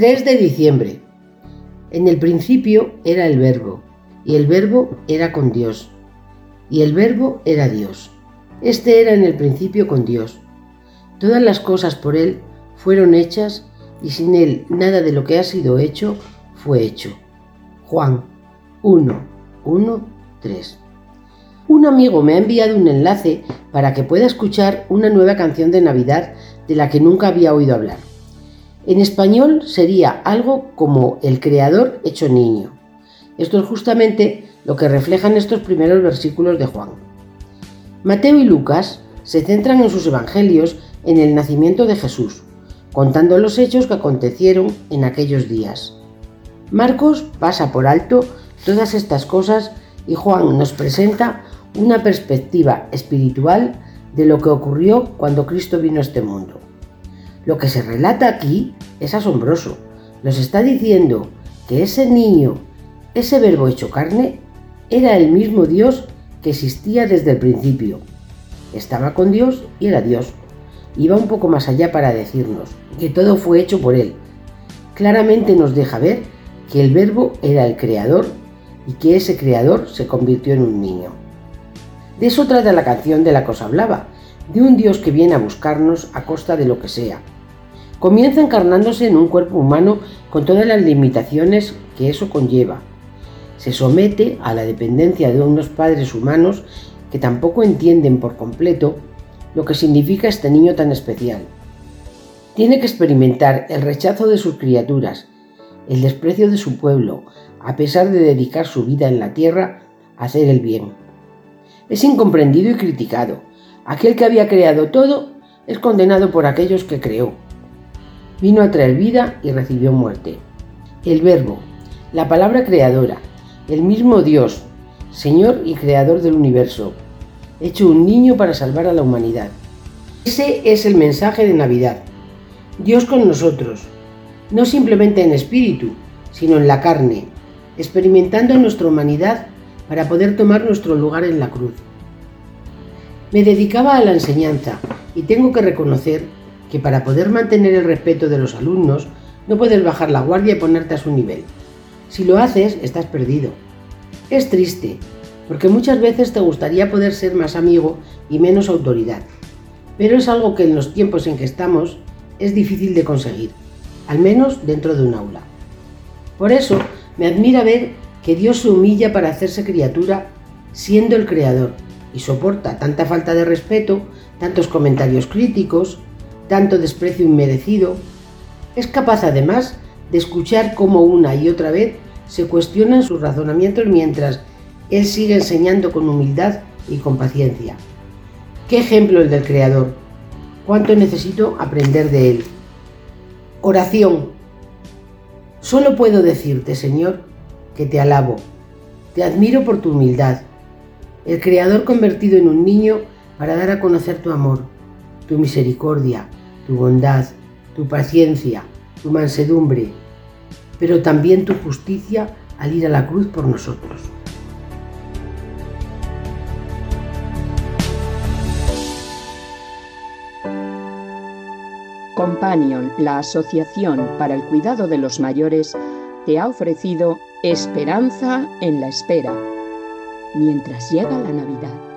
3 de diciembre. En el principio era el verbo, y el verbo era con Dios, y el verbo era Dios. Este era en el principio con Dios. Todas las cosas por Él fueron hechas, y sin Él nada de lo que ha sido hecho fue hecho. Juan 1, 1, 3. Un amigo me ha enviado un enlace para que pueda escuchar una nueva canción de Navidad de la que nunca había oído hablar. En español sería algo como El Creador hecho niño. Esto es justamente lo que reflejan estos primeros versículos de Juan. Mateo y Lucas se centran en sus evangelios en el nacimiento de Jesús, contando los hechos que acontecieron en aquellos días. Marcos pasa por alto todas estas cosas y Juan nos presenta una perspectiva espiritual de lo que ocurrió cuando Cristo vino a este mundo. Lo que se relata aquí es asombroso. Nos está diciendo que ese niño, ese verbo hecho carne, era el mismo Dios que existía desde el principio. Estaba con Dios y era Dios. Iba un poco más allá para decirnos que todo fue hecho por Él. Claramente nos deja ver que el verbo era el creador y que ese creador se convirtió en un niño. De eso trata la canción de la os hablaba, de un Dios que viene a buscarnos a costa de lo que sea. Comienza encarnándose en un cuerpo humano con todas las limitaciones que eso conlleva. Se somete a la dependencia de unos padres humanos que tampoco entienden por completo lo que significa este niño tan especial. Tiene que experimentar el rechazo de sus criaturas, el desprecio de su pueblo, a pesar de dedicar su vida en la tierra a hacer el bien. Es incomprendido y criticado. Aquel que había creado todo es condenado por aquellos que creó. Vino a traer vida y recibió muerte. El verbo, la palabra creadora, el mismo Dios, Señor y Creador del universo, hecho un niño para salvar a la humanidad. Ese es el mensaje de Navidad. Dios con nosotros, no simplemente en espíritu, sino en la carne, experimentando nuestra humanidad para poder tomar nuestro lugar en la cruz. Me dedicaba a la enseñanza y tengo que reconocer que para poder mantener el respeto de los alumnos no puedes bajar la guardia y ponerte a su nivel. Si lo haces, estás perdido. Es triste, porque muchas veces te gustaría poder ser más amigo y menos autoridad, pero es algo que en los tiempos en que estamos es difícil de conseguir, al menos dentro de un aula. Por eso, me admira ver que Dios se humilla para hacerse criatura siendo el creador y soporta tanta falta de respeto, tantos comentarios críticos, tanto desprecio inmerecido. Es capaz además de escuchar cómo una y otra vez se cuestionan sus razonamientos mientras Él sigue enseñando con humildad y con paciencia. Qué ejemplo el del Creador. Cuánto necesito aprender de Él. Oración. Solo puedo decirte, Señor, que te alabo, te admiro por tu humildad, el Creador convertido en un niño para dar a conocer tu amor, tu misericordia, tu bondad, tu paciencia, tu mansedumbre, pero también tu justicia al ir a la cruz por nosotros. Companion, la Asociación para el Cuidado de los Mayores, te ha ofrecido Esperanza en la Espera, mientras llega la Navidad.